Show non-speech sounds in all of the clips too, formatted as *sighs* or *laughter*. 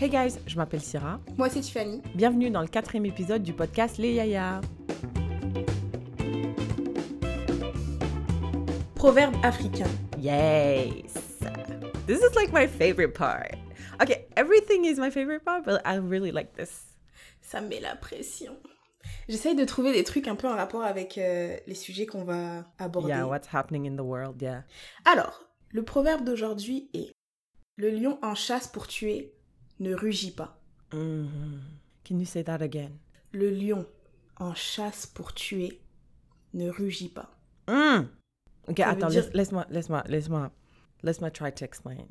Hey guys, je m'appelle Syrah. Moi, c'est Tiffany. Bienvenue dans le quatrième épisode du podcast Les Yaya. Proverbe africain. Yes! This is like my favorite part. Okay, everything is my favorite part, but I really like this. Ça me met la pression. J'essaye de trouver des trucs un peu en rapport avec euh, les sujets qu'on va aborder. Yeah, what's happening in the world, yeah. Alors, le proverbe d'aujourd'hui est Le lion en chasse pour tuer ne rugit pas. Mhm. Can you say that again? Le lion en chasse pour tuer ne rugit pas. Mm. Ok, Ça attends, dire- laisse- laisse-moi, laisse-moi, laisse-moi, laisse-moi try to explain.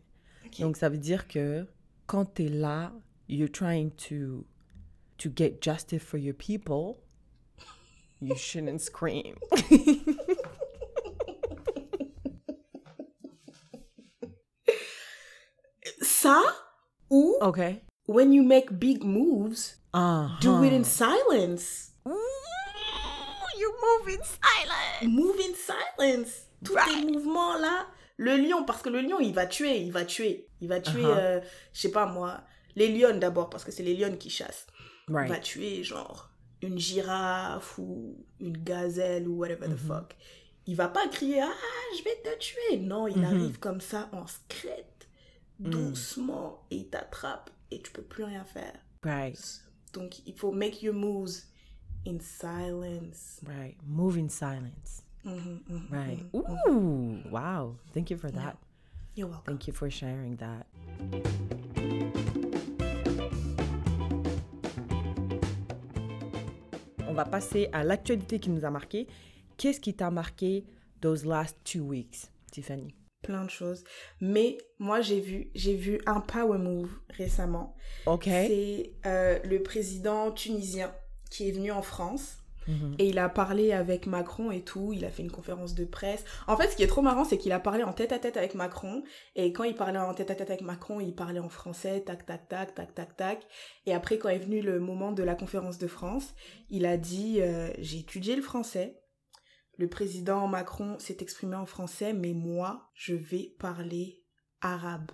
Ok. Donc, ça veut dire que quand t'es là, you're trying to, to get justice for your people, you shouldn't scream. Ça ou Ok. when you make big moves, do it in silence. You're moving silent. Move in silence. Tous Right. tes mouvements là. Le lion, parce que le lion, il va tuer, il va tuer. Il va tuer, Uh-huh. euh, je sais pas moi, les lions d'abord, parce que c'est les lions qui chassent. Il va tuer genre une girafe ou une gazelle ou whatever Mm-hmm. the fuck. Il va pas crier ah je vais te tuer. Non, il Mhm. arrive comme ça en secrète, Mm. doucement et il t'attrape et tu peux plus rien faire. Right. Donc il faut make your moves in silence. Right. Move in silence. Mhm, mhm, Right. mhm. Ooh. Wow. Thank you for that. You're welcome. Thank you for sharing that. On va passer à l'actualité qui nous a marqué. Qu'est-ce qui t'a marqué those last two weeks, Tiffany? Plein de choses. Mais moi j'ai vu j'ai vu un power move récemment. Ok. C'est euh, le président tunisien qui est venu en France. Mhm. Et il a parlé avec Macron et tout, il a fait une conférence de presse. En fait, ce qui est trop marrant, c'est qu'il a parlé en tête à tête avec Macron. Et quand il parlait en tête à tête avec Macron, il parlait en français, tac, tac, tac, tac, tac, tac. Et après, quand est venu le moment de la conférence de France, il a dit euh, J'ai étudié le français. Le président Macron s'est exprimé en français, mais moi, je vais parler arabe.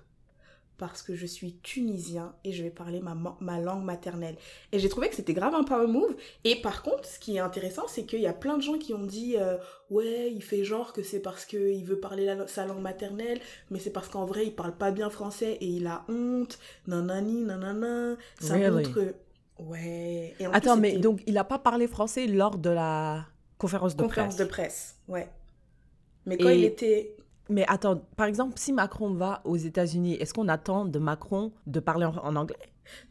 Parce que je suis tunisien et je vais parler ma, langue maternelle. Et j'ai trouvé que c'était grave un power move. Et par contre, ce qui est intéressant, c'est qu'il y a plein de gens qui ont dit euh, Ouais, il fait genre que c'est parce qu'il veut parler la- sa langue maternelle, mais c'est parce qu'en vrai, il parle pas bien français et il a honte, nanani, nanana. Ça Really? montre. Ouais. Et en Attends, mais donc il n'a pas parlé français lors de la conférence de Conférence presse. de presse, ouais. Mais quand Et- il était. Mais attends, par exemple, si Macron va aux États-Unis, est-ce qu'on attend de Macron de parler en, en anglais?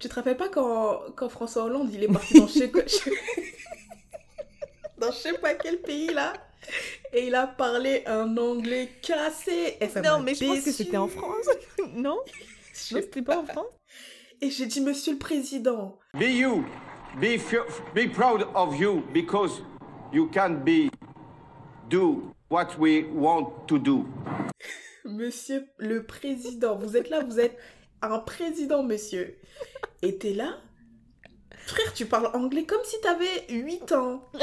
Tu te rappelles pas quand, quand François Hollande, il est parti dans je sais quoi- je- *laughs* dans je sais pas quel pays là? Et il a parlé un anglais cassé. Et ça Non, m'a mais je pense que c'était en France. *laughs* non? Je Non, c'était pas en France? Et j'ai dit, Monsieur le Président, Be you. Be, be proud of you because you can be do what we want to do. Monsieur le Président, vous êtes là, vous êtes un président, monsieur. Et t'es là? Frère, tu parles anglais comme si t'avais 8 ans. *laughs*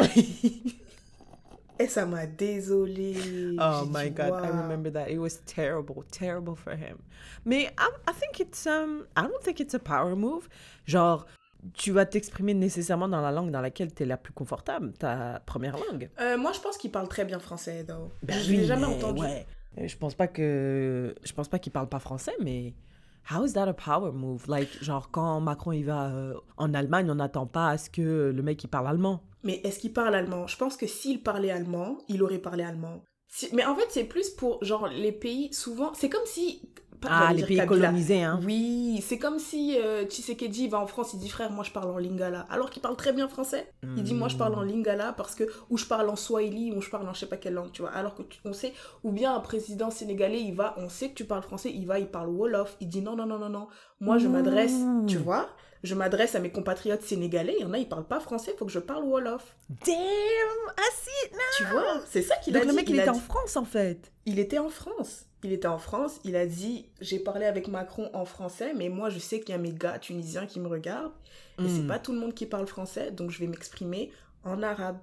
Et ça m'a désolé. Oh my god, I remember that. It was terrible, terrible for him. Mais I, I think it's um I don't think it's a power move. Genre tu vas t'exprimer nécessairement dans la langue dans laquelle tu es la plus confortable, ta première langue. Euh, moi, je pense qu'il parle très bien français, though. Ben je oui, l'ai jamais mais entendu. ouais. Euh, Je pense pas que je pense pas qu'il parle pas français mais how is that a power move? Like genre quand Macron il va euh, en Allemagne, on n'attend pas à ce que le mec il parle allemand. Mais est-ce qu'il parle allemand? Je pense que s'il parlait allemand, il aurait parlé allemand. Si- Mais en fait, c'est plus pour, genre, les pays, souvent... C'est comme si... pas- Ah, les pays Kabila. colonisés hein. Oui, c'est comme si euh, Tshisekedi va en France, il dit frère, moi je parle en lingala, alors qu'il parle très bien français. Il dit moi je parle en Hmm. lingala parce que ou je parle en swahili ou je parle en je sais pas quelle langue, tu vois. Alors que tu- on sait ou bien un président sénégalais, il va, on sait que tu parles français, il va, il parle wolof, il dit non non non non non. Moi je m'adresse, Mm. tu vois, je m'adresse à mes compatriotes sénégalais, il y en a ils parlent pas français, faut que je parle wolof. Damn, I see it now. Tu vois, c'est ça qu'il a Donc dit. le mec il, était en France en fait. il était en France. Il était en France, il a dit j'ai parlé avec Macron en français, mais moi je sais qu'il y a mes gars tunisiens qui me regardent et c'est Mm. pas tout le monde qui parle français, donc je vais m'exprimer en arabe.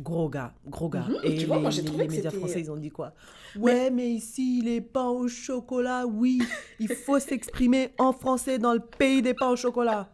Gros gars, gros gars. Mhm, Et tu vois, les, moi, j'ai les- trouvé les que médias français, ils ont dit quoi? Ouais, mais ici, les pains au chocolat, oui, il faut *laughs* s'exprimer en français dans le pays des pains au chocolat.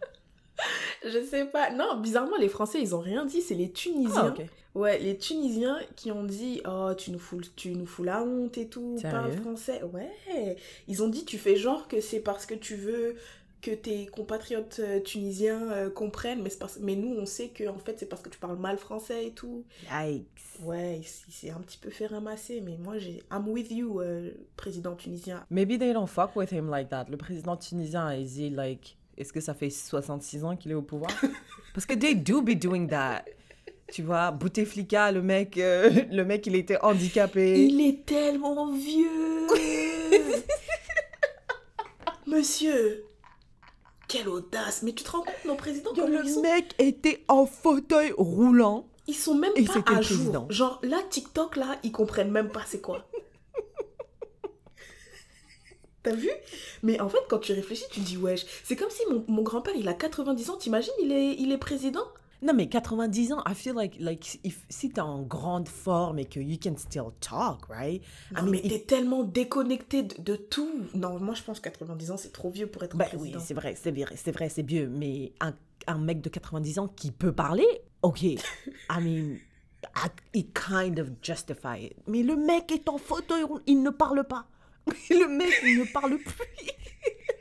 *laughs* Je sais pas. Non, bizarrement, les Français, ils ont rien dit. C'est les Tunisiens. Ah, ok. Ouais, les Tunisiens qui ont dit Oh, tu nous fous, tu nous fous la honte et tout, parle français. Ouais. Ils ont dit Tu fais genre que c'est parce que tu veux que tes compatriotes euh, tunisiens euh, comprennent, mais, parce... mais nous, on sait que en fait, c'est parce que tu parles mal français et tout. Yikes. Ouais, il s'est un petit peu fait ramasser, mais moi, j'ai I'm with you, euh, président tunisien. Maybe they don't fuck with him like that. Le président tunisien, is he like. Est-ce que ça fait 66 ans qu'il est au pouvoir? *laughs* Parce que they do be doing that. Tu vois, Bouteflika, le mec, euh, *laughs* le mec, il était handicapé. Il est tellement vieux *laughs* Monsieur Quelle audace Mais tu te rends compte, nos présidents, Yo, comment le ils sont mec était en fauteuil roulant. Ils sont même Et pas à jour. Genre, là, TikTok, là, ils comprennent même pas c'est quoi. *laughs* T'as vu? Mais en fait, quand tu réfléchis, tu dis, wesh, c'est comme si mon, mon grand-père, il a 90 ans, t'imagines, il est, il est président? Non, mais 90 ans, I feel like, like if, si t'es en grande forme et que you can still talk, right? Non, I mean, mais it- t'es tellement déconnecté de, de tout. Non, moi, je pense que 90 ans, c'est trop vieux pour être Ben oui, président. c'est vrai, c'est vrai, c'est vrai, c'est vieux. Mais un, un mec de 90 ans qui peut parler, ok. I mean, I- it kind of justify it. Mais le mec est en fauteuil il ne parle pas. *laughs* Le mec, il ne parle plus. *laughs*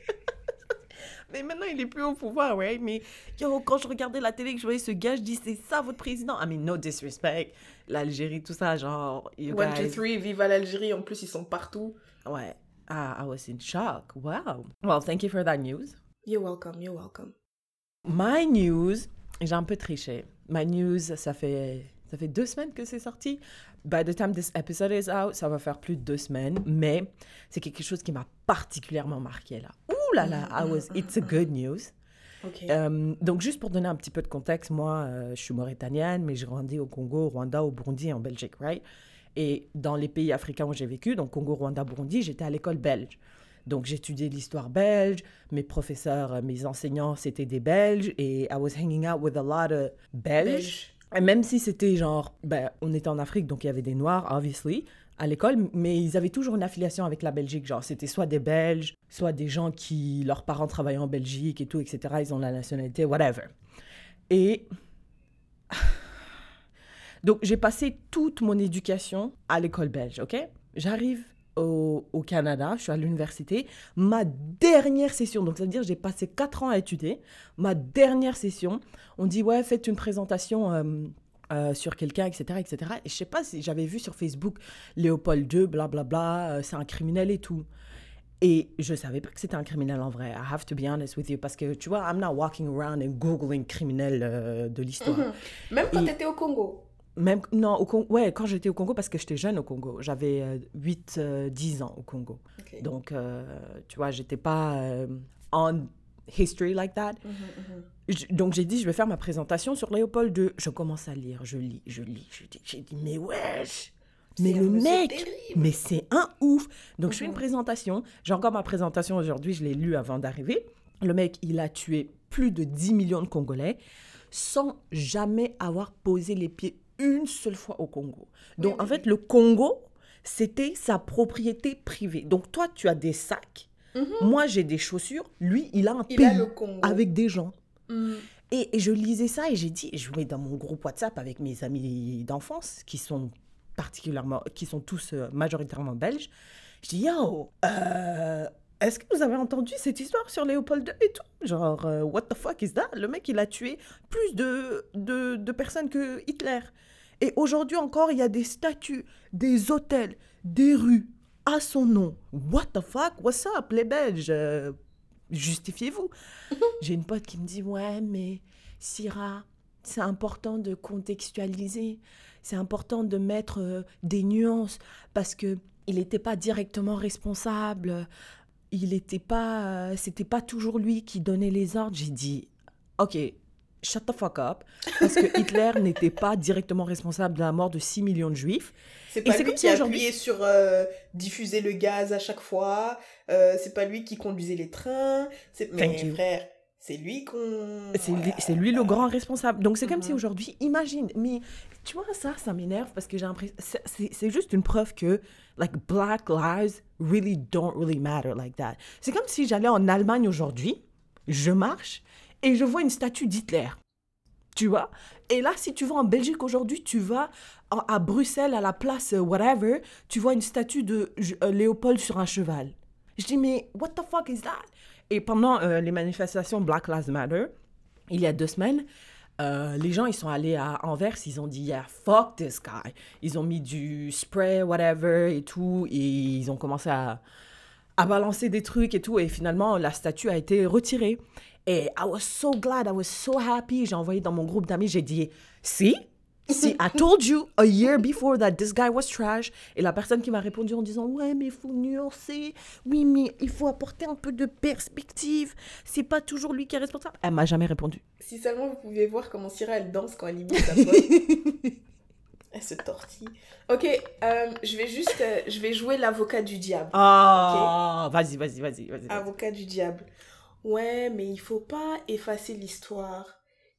Mais maintenant, il est plus au pouvoir, right? Mais yo, quand je regardais la télé, que je voyais ce gars, je dis, c'est ça votre président? I mean, no disrespect. L'Algérie, tout ça, genre, you One, two, three, vive à l'Algérie. En plus, ils sont partout. Ouais. Ah, I was in shock. Wow. Well, thank you for that news. You're welcome, you're welcome. My news, j'ai un peu triché. My news, ça fait, ça fait deux semaines que c'est sorti. By the time this episode is out, ça va faire plus de deux semaines, mais c'est quelque chose qui m'a particulièrement marqué là. Ouh là là, I was, it's a good news. Ok. Euh, donc juste pour donner un petit peu de contexte, moi, euh, je suis mauritanienne, mais j'ai grandi au Congo, au Rwanda, au Burundi et en Belgique, right? Et dans les pays africains où j'ai vécu, donc Congo, Rwanda, Burundi, j'étais à l'école belge. Donc j'étudiais l'histoire belge, mes professeurs, euh, mes enseignants, c'était des Belges, et I was hanging out with a lot of Belges. Belge. Et même si c'était genre, ben, on était en Afrique, donc il y avait des Noirs, obviously, à l'école, mais ils avaient toujours une affiliation avec la Belgique. Genre, c'était soit des Belges, soit des gens qui, leurs parents travaillaient en Belgique et tout, etc. Ils ont la nationalité, whatever. Et. *sighs* Donc, j'ai passé toute mon éducation à l'école belge, ok? J'arrive au, Canada, je suis à l'université. Ma dernière session, donc c'est-à-dire j'ai passé quatre ans à étudier. Ma dernière session, on dit ouais, faites une présentation euh, euh, sur quelqu'un, etc., etc. Et je sais pas si j'avais vu sur Facebook Léopold II, blablabla, euh, c'est un criminel et tout. Et je savais pas que c'était un criminel en vrai. I have to be honest with you parce que tu vois, I'm not walking around and googling criminel euh, de l'histoire. Mhm. Même quand Et- t'étais au Congo. Même, non, au ouais, quand j'étais au Congo, parce que j'étais jeune au Congo, j'avais 8-10 ans au Congo. Donc, euh, tu vois, j'étais pas euh, on history like that. Mhm, mhm. J- Donc, j'ai dit, je vais faire ma présentation sur Léopold II. Je commence à lire, je lis, je lis. je dis- J'ai dit, mais wesh Mais le mec terrible. Mais c'est un ouf Donc, je fais une Mhm. présentation. J'ai encore ma présentation aujourd'hui, je l'ai lue avant d'arriver. Le mec, il a tué plus de 10 millions de Congolais sans jamais avoir posé les pieds une seule fois au Congo. Donc, Oui, en oui, fait, le Congo, c'était sa propriété privée. Donc, toi, tu as des sacs. Mhm. Moi, j'ai des chaussures. Lui, il a un Il pays a le Congo. avec des gens. Mhm. Et, et je lisais ça et j'ai dit, je jouais dans mon groupe WhatsApp avec mes amis d'enfance qui sont particulièrement, qui sont tous euh, majoritairement belges. Je dis, yo, euh, est-ce que vous avez entendu cette histoire sur Léopold II et tout? Genre, euh, what the fuck is that? Le mec, il a tué plus de, de, de personnes que Hitler. Et aujourd'hui encore, il y a des statues, des hôtels, des rues à son nom. What the fuck? What's up, les Belges? Euh, Justifiez-vous. *laughs* J'ai une pote qui me dit Ouais, mais Syrah, c'est important de contextualiser. C'est important de mettre euh, des nuances parce que il n'était pas directement responsable. Il n'était pas. euh, C'était pas toujours lui qui donnait les ordres. J'ai dit Ok, shut the fuck up. Parce que Hitler *laughs* n'était pas directement responsable de la mort de 6 millions de juifs. C'est pas lui comme qui si a aujourd'hui- appuyé sur euh, diffuser le gaz à chaque fois. euh, c'est pas lui qui conduisait les trains. C'est... Mais frère, C'est lui qu'on. C'est lui, c'est lui le grand responsable. Donc c'est comme si Mhm. aujourd'hui, imagine, mais tu vois ça, ça m'énerve parce que j'ai l'impression, c'est- c'est c'est juste une preuve que like black lives really don't really matter like that. C'est comme si j'allais en Allemagne aujourd'hui, je marche et je vois une statue d'Hitler. Tu vois? Et là, si tu vas en Belgique aujourd'hui, tu vas à Bruxelles, à la place euh, whatever, tu vois une statue de euh, Léopold sur un cheval. Je dis, mais what the fuck is that? Et pendant euh, les manifestations Black Lives Matter, il y a deux semaines, les gens, ils sont allés à Anvers, ils ont dit, yeah, fuck this guy. Ils ont mis du spray, whatever, et tout, et ils ont commencé à balancer des trucs et tout, et finalement, la statue a été retirée. Et I was so glad, I was so happy. J'ai envoyé dans mon groupe d'amis, j'ai dit, see? See, I *laughs* told you a year before that this guy was trash. Et la personne qui m'a répondu en disant, ouais, mais il faut nuancer. Oui, mais il faut apporter un peu de perspective. C'est pas toujours lui qui est responsable. Elle m'a jamais répondu. Si seulement vous pouviez voir comment Syrah elle danse quand elle imite sa pote. elle se tortille. Ok, euh, je vais juste. euh, je vais jouer l'avocat du diable. Ah, vas-y, vas-y, vas-y, vas-y. vas-y. Avocat du diable. Ouais, mais il faut pas effacer l'histoire.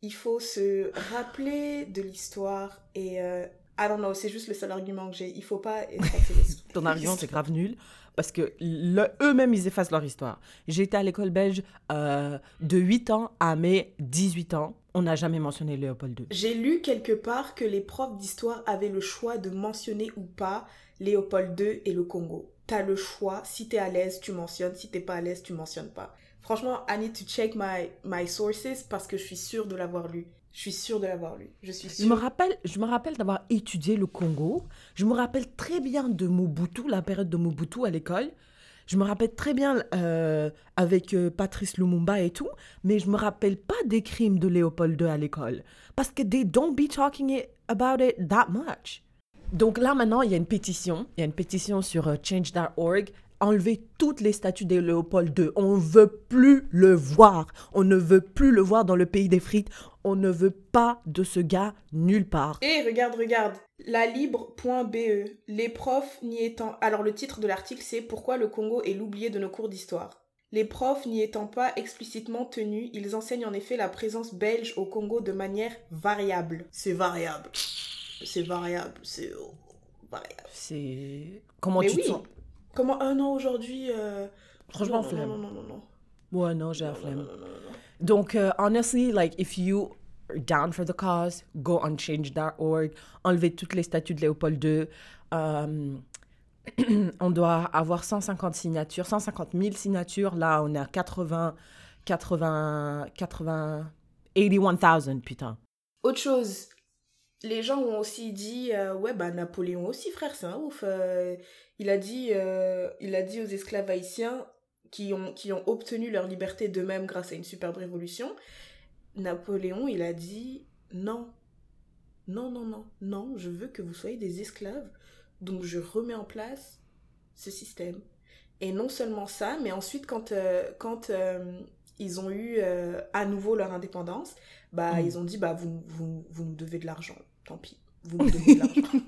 Il faut se rappeler de l'histoire. Et euh, I don't know, c'est juste le seul argument que j'ai. Il faut pas *laughs* effacer l'histoire. Ton argument, c'est grave nul. Parce que le- eux-mêmes, ils effacent leur histoire. J'ai été à l'école belge euh, de 8 ans à mes 18 ans. On n'a jamais mentionné Léopold II. J'ai lu quelque part que les profs d'histoire avaient le choix de mentionner ou pas Léopold II et le Congo. T'as le choix, si t'es à l'aise, tu mentionnes, si t'es pas à l'aise, tu mentionnes pas. Franchement, I need to check my, my sources parce que je suis sûre de l'avoir lu. Je suis sûre de l'avoir lu. Je suis Je sûre. me rappelle, je me rappelle d'avoir étudié le Congo. Je me rappelle très bien de Mobutu, la période de Mobutu à l'école. Je me rappelle très bien euh, avec euh, Patrice Lumumba et tout, mais je me rappelle pas des crimes de Léopold II à l'école parce que they don't be talking it, about it that much. Donc là maintenant, il y a une pétition, il y a une pétition sur euh, change.org. Enlever toutes les statues de Léopold II. On veut plus le voir. On ne veut plus le voir dans le pays des frites. On ne veut pas de ce gars nulle part. Et regarde, regarde, la libre.be, les profs n'y étant... Alors le titre de l'article c'est Pourquoi le Congo est l'oublié de nos cours d'histoire. Les profs n'y étant pas explicitement tenus, ils enseignent en effet la présence belge au Congo de manière variable. C'est variable. C'est variable, c'est variable. C'est. Comment Mais tu oui, te sens comment un an aujourd'hui... euh, Franchement, non, non, flemme. Non, non, non, non. Ouais, non, j'ai la non, flemme. non, non, non, non. Donc, euh, honestly, like, if you are down for the cause, go on change.org. Enlevez toutes les statues de Léopold II. Euh, *clears throat* on doit avoir 150 signatures, 150 000 signatures. Là, on est à 80, 80, 80, 81 000, putain. Autre chose, les gens ont aussi dit euh, ouais bah Napoléon aussi frère c'est un ouf. euh, il a dit euh, il a dit aux esclaves haïtiens qui ont qui ont obtenu leur liberté d'eux-mêmes grâce à une superbe révolution. Napoléon il a dit non non non non non je veux que vous soyez des esclaves donc je remets en place ce système. Et non seulement ça mais ensuite quand quand ils ont eu euh, à nouveau leur indépendance bah Mm. ils ont dit bah vous, vous, vous nous devez de l'argent, tant pis, vous nous donnez de l'argent.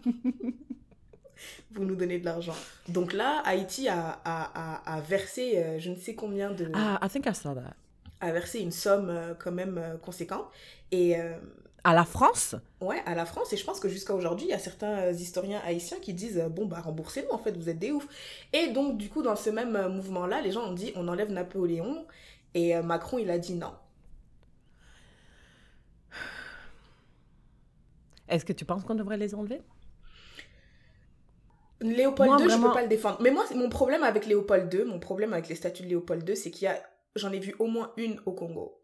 vous nous donnez de l'argent. Donc là, Haïti a, a, a, a versé euh, je ne sais combien de... Ah, I think I saw that. a versé une somme euh, quand même euh, conséquente. Et À la France? Ouais, à la France, et je pense que jusqu'à aujourd'hui, il y a certains historiens haïtiens qui disent bon bah remboursez-nous en fait, vous êtes des oufs. Et donc du coup, dans ce même mouvement-là, les gens ont dit on enlève Napoléon, et Macron il a dit non. Est-ce que tu penses qu'on devrait les enlever? Léopold II, je vraiment- peux pas le défendre. Mais moi, mon problème avec Léopold II, mon problème avec les statues de Léopold II, c'est qu'il y a, j'en ai vu au moins une au Congo.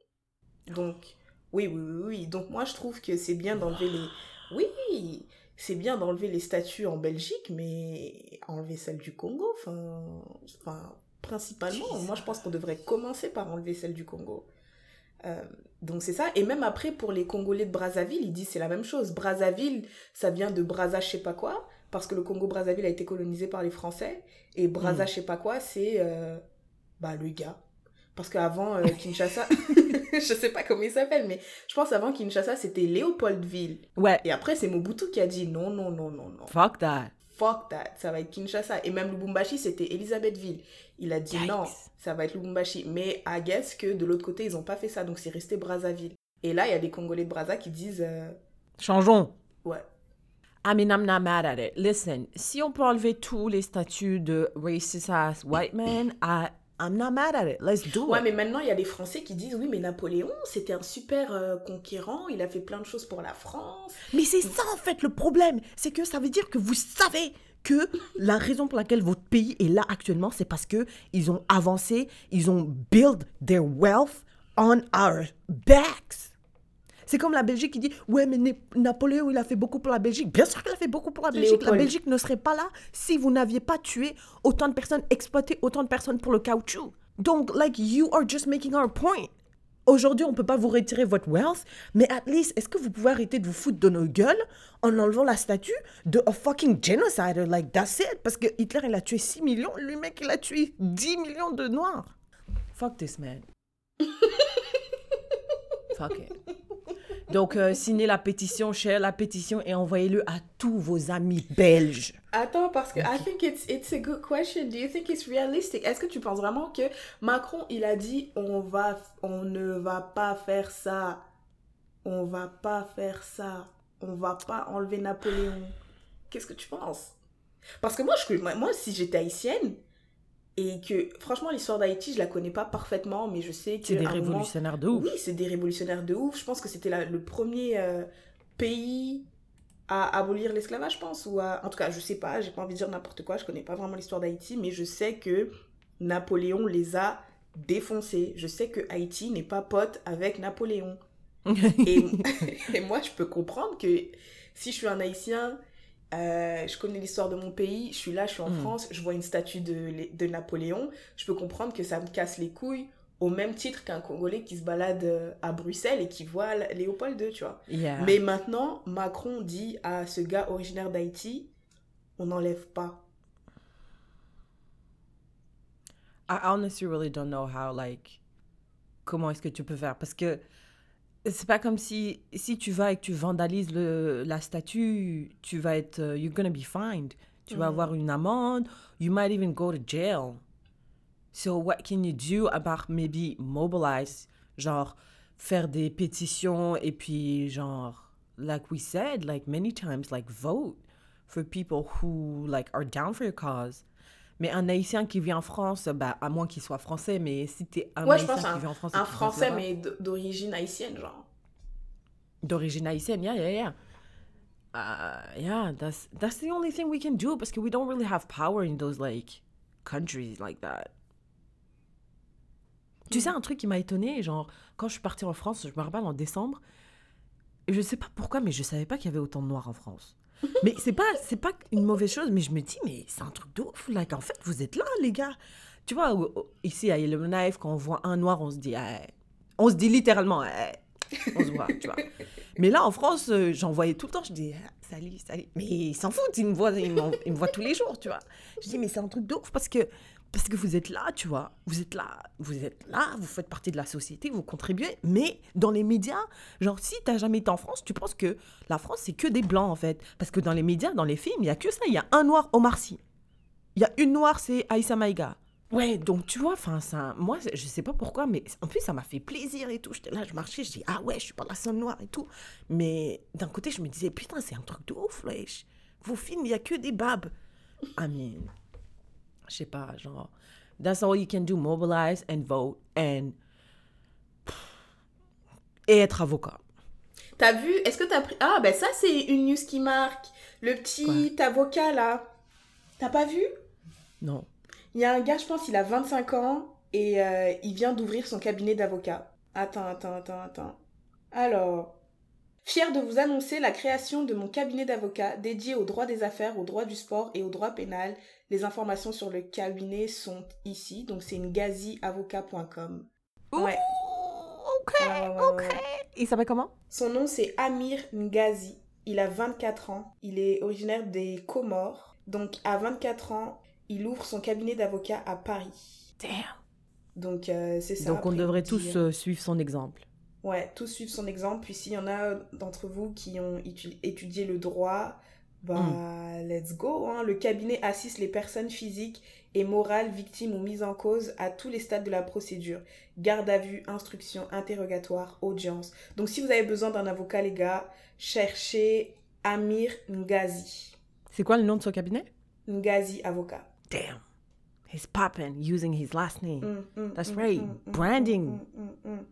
Donc, oui, oui, oui, oui. Donc moi, je trouve que c'est bien d'enlever les, oui, c'est bien d'enlever les statues en Belgique, mais enlever celle du Congo, enfin, enfin, principalement, moi, je pense qu'on devrait commencer par enlever celle du Congo. Euh, donc c'est ça. Et même après, pour les Congolais de Brazzaville, ils disent c'est la même chose. Brazzaville, ça vient de Brazza, je sais pas quoi, parce que le Congo-Brazzaville a été colonisé par les Français. Et Brazza, Mm. je sais pas quoi, c'est euh, bah, le gars. Parce qu'avant euh, Kinshasa, *laughs* *laughs* je sais pas comment il s'appelle, mais je pense avant Kinshasa, c'était Léopoldville. Ouais. Et après, c'est Mobutu qui a dit non, non, non, non, non. Fuck that. Fuck that, ça va être Kinshasa. Et même Lubumbashi, c'était Elisabethville. Il a dit non, ça va être Lubumbashi. Mais I guess que de l'autre côté, ils ont pas fait ça, donc c'est resté Brazzaville. Et là, il y a des Congolais de Brazza qui disent euh, Changeons. ouais. I mean, I'm not mad at it. Listen, si on peut enlever tous les statuts de racist ass white man, I, I'm not mad at it. Let's do Ouais, it. mais maintenant, il y a des Français qui disent oui, mais Napoléon, c'était un super euh, conquérant, il a fait plein de choses pour la France. Mais c'est ça en fait le problème, c'est que ça veut dire que vous savez que la raison pour laquelle votre pays est là actuellement, c'est parce que ils ont avancé, ils ont build their wealth on our backs. C'est comme la Belgique qui dit ouais mais Napoléon il a fait beaucoup pour la Belgique. Bien sûr qu'il a fait beaucoup pour la Belgique. La. Belgique ne serait pas là si vous n'aviez pas tué autant de personnes, exploité autant de personnes pour le caoutchouc. Donc like you are just making our point. Aujourd'hui, on peut pas vous retirer votre wealth, mais at least, est-ce que vous pouvez arrêter de vous foutre de nos gueules en enlevant la statue de a fucking genocider? Like, that's it. Parce que Hitler, il a tué 6 millions, lui, mec, il a tué 10 millions de noirs. Fuck this man. *laughs* Fuck it. Donc, euh, signez la pétition, share la pétition et envoyez-le à tous vos amis belges. Attends, parce que I think it's, it's a good question. Do you think it's realistic? Est-ce que tu penses vraiment que Macron, il a dit on va, on ne va pas faire ça, on va pas faire ça, on va pas enlever Napoléon. Qu'est-ce que tu penses? Parce que moi, je, moi, si j'étais haïtienne et que franchement l'histoire d'Haïti, je la connais pas parfaitement, mais je sais que C'est des moment- révolutionnaires de ouf. oui, c'est des révolutionnaires de ouf. Je pense que c'était le premier euh, pays à abolir l'esclavage, je pense. Ou à... En tout cas, je sais pas, j'ai pas envie de dire n'importe quoi, je connais pas vraiment l'histoire d'Haïti, mais je sais que Napoléon les a défoncés. Je sais que Haïti n'est pas pote avec Napoléon. *laughs* Et, *laughs* et moi, je peux comprendre que si je suis un Haïtien, euh, je connais l'histoire de mon pays, je suis là, je suis en Mm. France, je vois une statue de, de Napoléon, je peux comprendre que ça me casse les couilles au même titre qu'un Congolais qui se balade euh, à Bruxelles et qui voit Léopold II, tu vois. Yeah. Mais maintenant, Macron dit à ce gars originaire d'Haïti, on n'enlève pas. I honestly really don't know how, like, comment est-ce que tu peux faire? Parce que c'est pas comme si, si tu vas et que tu vandalises le, la statue, tu vas être, euh, you're gonna be fined. Tu vas Mhm. avoir une amende. You might even go to jail. So what can you do about maybe mobilize, genre, faire des pétitions et puis, genre, like we said, like many times, like vote for people who, like, are down for your cause? Mais un Haïtien qui vit en France, bah, à moins qu'il soit français, mais si t'es un Ouais, je Haïtien pense qui un, vit en France, un Français, mais d'origine haïtienne, genre. d'origine haïtienne, yeah, yeah, yeah. Uh, yeah, that's that's the only thing we can do parce que we don't really have power in those like countries like that. Tu sais un truc qui m'a étonné, genre quand je suis partie en France, je me rappelle en décembre, je sais pas pourquoi, mais je savais pas qu'il y avait autant de noirs en France. *laughs* Mais c'est pas c'est pas une mauvaise chose, mais je me dis mais c'est un truc de ouf, like en fait vous êtes là les gars. Tu vois ici à Yellowknife quand on voit un noir, on se dit Ah, on se dit littéralement Ah, on se voit, tu vois. *laughs* Mais là, en France, euh, j'en voyais tout le temps. Je dis, Ah, salut, salut. Mais ils s'en foutent, ils me, voient, ils me voient tous les jours, tu vois. Je dis, mais c'est un truc de ouf parce que, parce que vous êtes là, tu vois. Vous êtes là, vous êtes là, vous faites partie de la société, vous contribuez. Mais dans les médias, genre, si t'as jamais été en France, tu penses que la France, c'est que des blancs, en fait. Parce que dans les médias, dans les films, il y a que ça. Il y a un noir, Omar Sy. Il y a une noire, c'est Aïssa Maïga. Ouais, donc tu vois, enfin, ça, moi, je sais pas pourquoi, mais en plus, ça m'a fait plaisir et tout. J'étais là, je marchais, je dis, ah ouais, je suis pas la seule noire et tout. Mais d'un côté, je me disais, putain, c'est un truc de ouf, wesh. Vos films, il y a que des babes. I mean, je sais pas, genre, that's all you can do, mobilize and vote and. et être avocat. T'as vu Est-ce que t'as pris. Ah, ben ça, c'est une news qui marque. Le petit avocat, là. T'as pas vu? Non. Il y a un gars, je pense, il a 25 ans et euh, il vient d'ouvrir son cabinet d'avocat. Attends, attends, attends, attends. Alors. Fier de vous annoncer la création de mon cabinet d'avocat dédié au droit des affaires, au droit du sport et au droit pénal. Les informations sur le cabinet sont ici, donc c'est une gaziavocat.com. Ouais. Ok, Ouais, ouais, ouais, ok. ouais. Il s'appelle comment? Son nom c'est Amir Ngazi. Il a 24 ans. Il est originaire des Comores. Donc à 24 ans, il ouvre son cabinet d'avocat à Paris. Damn. Donc euh, c'est ça. Donc on devrait tous euh, euh, suivre son exemple. Ouais, tous suivre son exemple. Puis s'il y en a d'entre vous qui ont étu- étudié le droit, Bah, let's go. Hein. Le cabinet assiste les personnes physiques et morales victimes ou mises en cause à tous les stades de la procédure. Garde à vue, instruction, interrogatoire, audience. Donc, si vous avez besoin d'un avocat, les gars, cherchez Amir Ngazi. C'est quoi le nom de son cabinet? Ngazi avocat. Damn. He's popping using his last name. Mm, mm, That's mm, right. Branding. mm, mm, mm.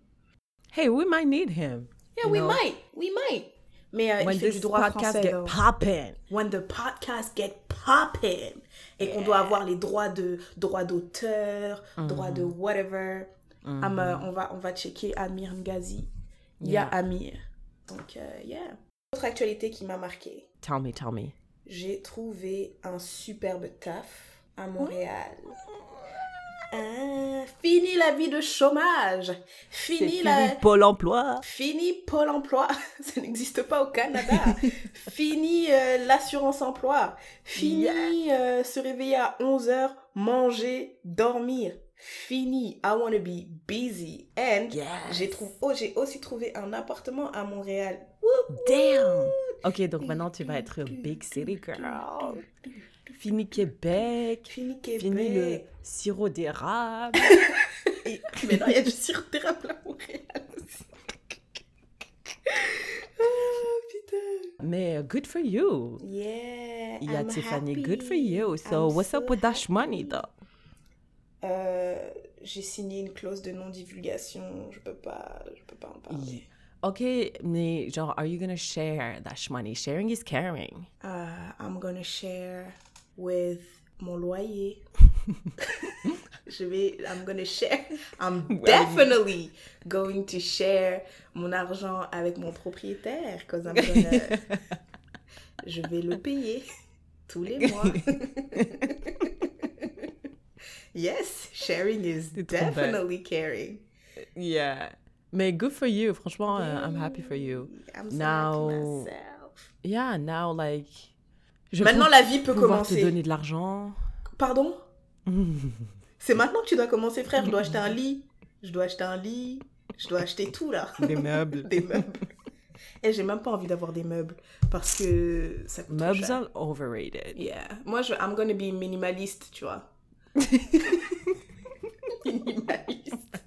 Hey, we might need him. Yeah, we know? might. We might. Mais euh, When il fait du droit podcast français, get popping. When the podcast get poppin'. Et qu'on doit avoir les droits de droits d'auteur, droits de whatever. Um, euh, on, va, on va checker Amir Ngazi. Il y a Yeah. Amir. Donc, euh, yeah. Autre actualité qui m'a marqué. Tell me, tell me. J'ai trouvé un superbe taf à Montréal. Ah, fini la vie de chômage. Fini fini la... Pôle emploi. Fini Pôle emploi, *laughs* ça n'existe pas au Canada. Fini euh, l'assurance emploi. Fini euh, se réveiller à 11h, manger, dormir. Fini, I want to be busy. And Yes. j'ai oh, j'ai aussi trouvé un appartement à Montréal. Damn. Ok, donc maintenant tu vas être big city girl. Fini Québec. Fini Québec. Fini le sirop d'érable. *laughs* *laughs* Mais non, il y a du sirop d'érable à Montréal aussi. Ah, putain. Mais uh, good for you. Yeah. Il y a I'm Tiffany, happy. good for you. So I'm what's so up with happy. money though? Euh, j'ai signé une clause de non-divulgation. Je peux pas, je peux pas en parler. Ok, mais genre, are you gonna share that money? Sharing is caring. Uh, I'm gonna share with mon loyer. *laughs* je vais, I'm gonna share. I'm definitely going to share mon argent avec mon propriétaire, cause I'm gonna, *laughs* je vais le payer tous les mois. *laughs* yes, sharing is definitely caring. Yeah. Mais good for you. Franchement, uh, I'm happy for you. I'm so Now- happy myself. Yeah, now like. Je Maintenant, la vie peut pouvoir commencer. te donner de l'argent. Pardon *laughs* C'est maintenant que tu dois commencer, frère. Je dois acheter un lit. Je dois acheter un lit. Je dois acheter tout, là. Des meubles. *laughs* des meubles. Et j'ai même pas envie d'avoir des meubles. Parce que ça coûte Meubles cher. are overrated. Yeah. Moi, je, I'm gonna be minimaliste, tu vois. *laughs* minimaliste.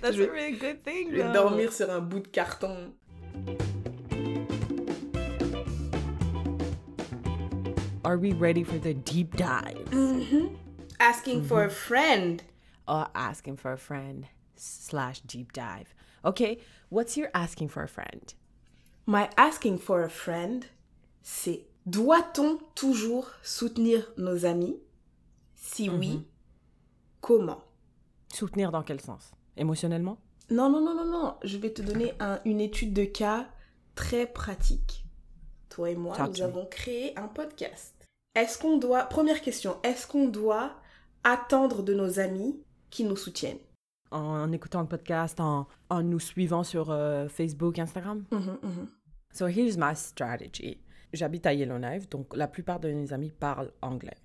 That's Je a really good thing. Je vais though. dormir sur un bout de carton. Are we ready for the deep dive? Asking for a friend. Or asking for a friend slash deep dive. Okay, what's your asking for a friend? My asking for a friend, c'est doit-on toujours soutenir nos amis? Si oui, comment? Soutenir dans quel sens? Émotionnellement? Non, non, non, non, non. Je vais te donner un- une étude de cas très pratique. Toi et moi, Talk nous me. avons créé un podcast. Est-ce qu'on doit... Première question. Est-ce qu'on doit attendre de nos amis qui nous soutiennent? En, écoutant le podcast, en, en nous suivant sur euh, Facebook, Instagram? Mhm. So here's my strategy. J'habite à Yellowknife, donc la plupart de mes amis parlent anglais.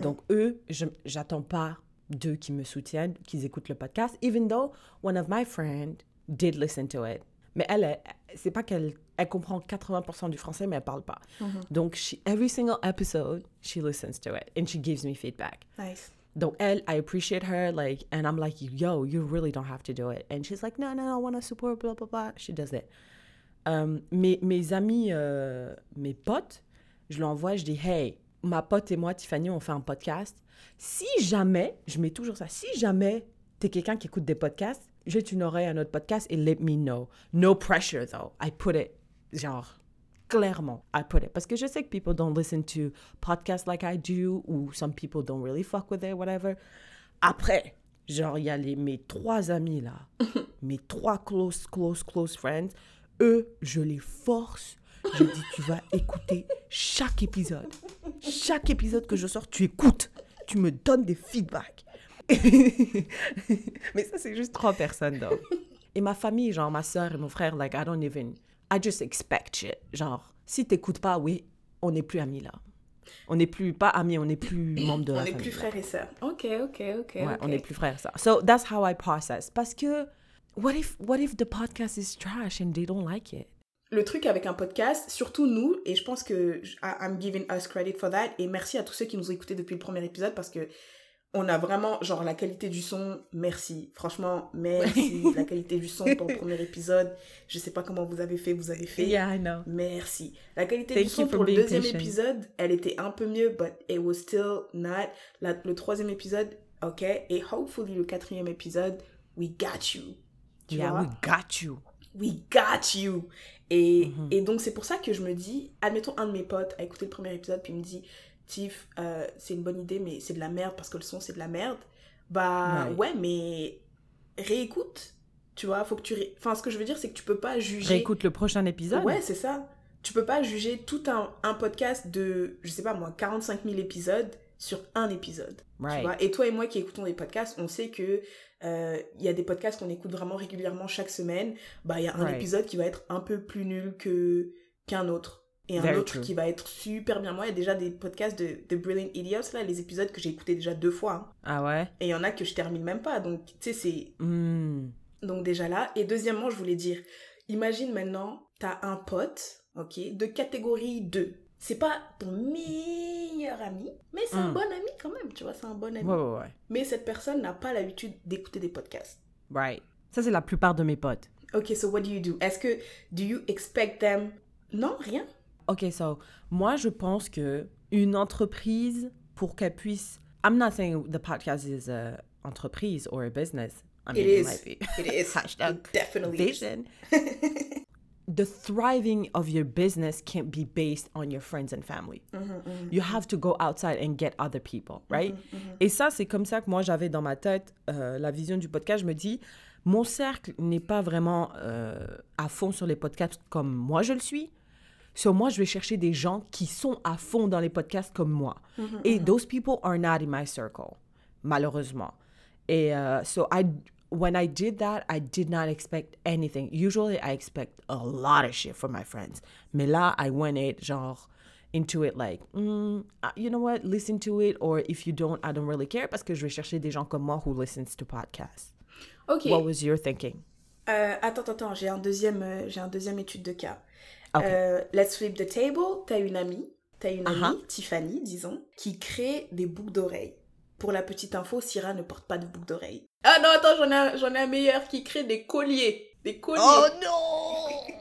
Donc eux, je j'attends pas d'eux qui me soutiennent, qu'ils écoutent le podcast, even though one of my friends did listen to it. Mais elle, elle- c'est pas qu'elle elle comprend 80% du français, mais elle parle pas. Donc she, every single episode, she listens to it and she gives me feedback. Nice. Donc elle, I appreciate her, like, and I'm like, yo, you really don't have to do it. And she's like, no, no, I want to support, blah, blah, blah. She does it. Um, mes, mes amis, euh, mes potes, je leur envoie, je dis, hey, ma pote et moi, Tiffany, on fait un podcast. Si jamais, je mets toujours ça, si jamais t'es quelqu'un qui écoute des podcasts, jette une oreille à notre podcast et let me know. No pressure, though. I put it, genre, clairement, I put it. Parce que je sais que people don't listen to podcasts like I do, ou some people don't really fuck with it, whatever. Après, genre, il y a les, mes trois amis là, *laughs* mes trois close, close, close friends, eux, je les force. Je dis, tu vas *laughs* écouter chaque épisode. Chaque épisode que je sors, tu écoutes. Tu me donnes des feedbacks. *laughs* Mais ça, c'est juste trois personnes, donc. Et ma famille, genre ma soeur et mon frère, like, I don't even, I just expect shit. Genre, si t'écoutes pas, oui, on n'est plus amis là. On n'est plus, pas amis, on n'est plus membres de On la n'est famille. plus frères et sœurs. Ok, ok, ok. Ouais, ok. on n'est plus frères, ça. So that's how I process. Parce que, what if, what if the podcast is trash and they don't like it? le truc avec un podcast, surtout nous, et je pense que I'm giving us credit for that, et merci à tous ceux qui nous ont écoutés depuis le premier épisode parce que on a vraiment, genre, la qualité du son, merci. Franchement, merci. la qualité du son pour le *laughs* premier épisode, je sais pas comment vous avez fait, vous avez fait. Yeah, I know. Merci. La qualité du son pour le deuxième épisode, elle était un peu mieux, but it was still not. le troisième épisode, ok. Et hopefully, le quatrième épisode, we got you. yeah, we got you. We got you. Et, mm-hmm. et donc, c'est pour ça que je me dis, admettons, un de mes potes a écouté le premier épisode, puis il me dit, Tiff, euh, c'est une bonne idée, mais c'est de la merde parce que le son, c'est de la merde. Bah ouais, mais réécoute. Tu vois, faut que tu. Enfin, ce que je veux dire, c'est que tu peux pas juger. Réécoute le prochain épisode. Ouais, c'est ça. Tu peux pas juger tout un, un, podcast de, je sais pas moi, 45 000 épisodes sur un épisode. Tu vois? Et toi et moi qui écoutons des podcasts, on sait que euh, il y a des podcasts qu'on écoute vraiment régulièrement chaque semaine. Bah, il y a un épisode qui va être un peu plus nul que qu'un autre et un autre qui va être super bien. Moi, il y a déjà des podcasts de, de Brilliant Idiots, là, les épisodes que j'ai écoutés déjà deux fois. Hein. Ah ouais? Et il y en a que je termine même pas. Donc, tu sais, c'est. Hmm. Donc, déjà là. Et deuxièmement, je voulais dire, imagine maintenant, t'as un pote, ok, de catégorie 2. C'est pas ton meilleur ami, mais c'est un hmm. bon ami quand même, tu vois, c'est un bon ami. Ouais, ouais, ouais. Mais cette personne n'a pas l'habitude d'écouter des podcasts. Right. Ça, c'est la plupart de mes potes. Ok, so what do you do? Est-ce que, do you expect them... Non, rien Ok, so, moi, je pense que une entreprise, pour qu'elle puisse. I'm not saying the podcast is a entreprise or a business. I mean, it, is. It. It is. *laughs* Hashtag it definitely vision. the thriving of your business can't be based on your friends and family. Mm-hmm, mm-hmm. You have to go outside and get other people, right? Mm-hmm, Et ça, c'est comme ça que moi, j'avais dans ma tête euh, la vision du podcast. Je me dis, mon cercle n'est pas vraiment euh, à fond sur les podcasts comme moi je le suis. So, moi, je vais chercher des gens qui sont à fond dans les podcasts comme moi. Mm-hmm, Et mm-hmm. those people are not in my circle, malheureusement. Et uh, so, I, when I did that, I did not expect anything. Usually, I expect a lot of shit from my friends. Mais là, I went it, genre, into it like, mm, uh, you know what, listen to it, or if you don't, I don't really care, parce que je vais chercher des gens comme moi who listens to podcasts. Okay. What was your thinking? Euh, attends, attends, j'ai un deuxième, euh, j'ai un deuxième étude de cas. Euh, let's flip the table. T'as une amie, t'as une amie, uh-huh. Tiffany, disons, qui crée des boucles d'oreilles. Pour la petite info, Syrah ne porte pas de boucles d'oreilles. Ah non, attends, j'en ai, j'en ai un meilleur qui crée des colliers. Des colliers. Oh *laughs* non